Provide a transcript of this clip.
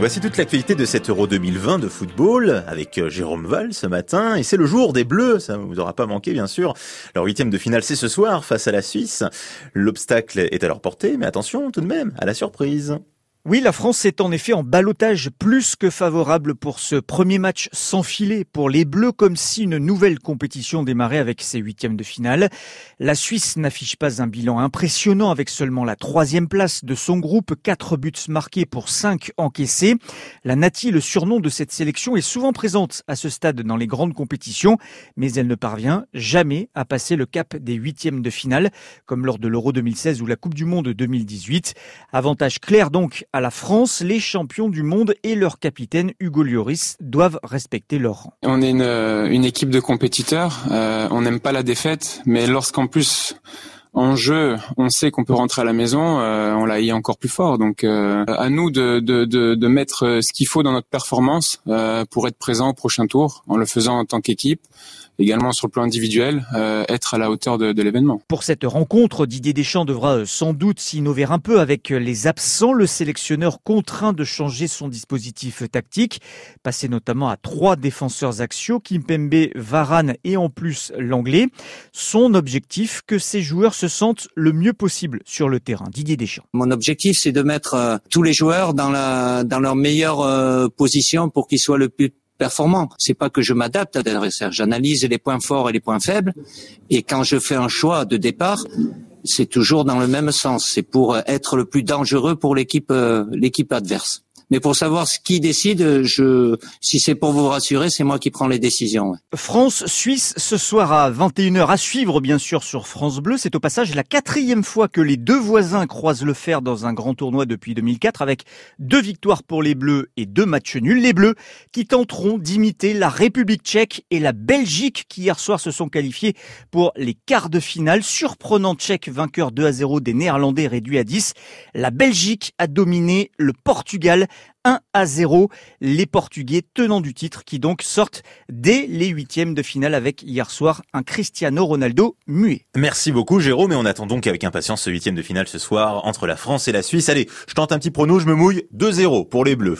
Voici toute l'actualité de cet Euro 2020 de football avec euh, Jérôme Val ce matin. Et c'est le jour des Bleus, ça ne vous aura pas manqué bien sûr. Leur huitième de finale c'est ce soir face à la Suisse. L'obstacle est à leur portée, mais attention tout de même à la surprise. Oui, la France est en effet en balotage plus que favorable pour ce premier match sans filet pour les Bleus, comme si une nouvelle compétition démarrait avec ses huitièmes de finale. La Suisse n'affiche pas un bilan impressionnant avec seulement la troisième place de son groupe, quatre buts marqués pour cinq encaissés. La Nati, le surnom de cette sélection, est souvent présente à ce stade dans les grandes compétitions, mais elle ne parvient jamais à passer le cap des huitièmes de finale, comme lors de l'Euro 2016 ou la Coupe du Monde 2018. Avantage clair donc à la France, les champions du monde et leur capitaine Hugo Lloris doivent respecter leur rang. On est une, une équipe de compétiteurs, euh, on n'aime pas la défaite, mais lorsqu'en plus en jeu, on sait qu'on peut rentrer à la maison, euh, on l'a y encore plus fort. Donc euh, à nous de, de, de, de mettre ce qu'il faut dans notre performance euh, pour être présent au prochain tour, en le faisant en tant qu'équipe également sur le plan individuel, euh, être à la hauteur de, de l'événement. Pour cette rencontre, Didier Deschamps devra euh, sans doute s'innover un peu avec les absents. Le sélectionneur contraint de changer son dispositif tactique, passer notamment à trois défenseurs axiaux, Kimpembe, Varane et en plus l'anglais. Son objectif, que ces joueurs se sentent le mieux possible sur le terrain. Didier Deschamps. Mon objectif, c'est de mettre euh, tous les joueurs dans, la, dans leur meilleure euh, position pour qu'ils soient le plus performant. C'est pas que je m'adapte à l'adversaire. J'analyse les points forts et les points faibles. Et quand je fais un choix de départ, c'est toujours dans le même sens. C'est pour être le plus dangereux pour l'équipe, euh, l'équipe adverse. Mais pour savoir ce qui décide, je, si c'est pour vous rassurer, c'est moi qui prends les décisions. France-Suisse ce soir à 21h à suivre bien sûr sur France Bleu. C'est au passage la quatrième fois que les deux voisins croisent le fer dans un grand tournoi depuis 2004 avec deux victoires pour les Bleus et deux matchs nuls. Les Bleus qui tenteront d'imiter la République tchèque et la Belgique qui hier soir se sont qualifiés pour les quarts de finale. Surprenant tchèque vainqueur 2 à 0 des Néerlandais réduit à 10. La Belgique a dominé le Portugal 1 à 0. Les Portugais tenants du titre qui donc sortent dès les huitièmes de finale avec hier soir un Cristiano Ronaldo muet. Merci beaucoup Jérôme et on attend donc avec impatience ce huitième de finale ce soir entre la France et la Suisse. Allez, je tente un petit prono, je me mouille 2-0 pour les Bleus.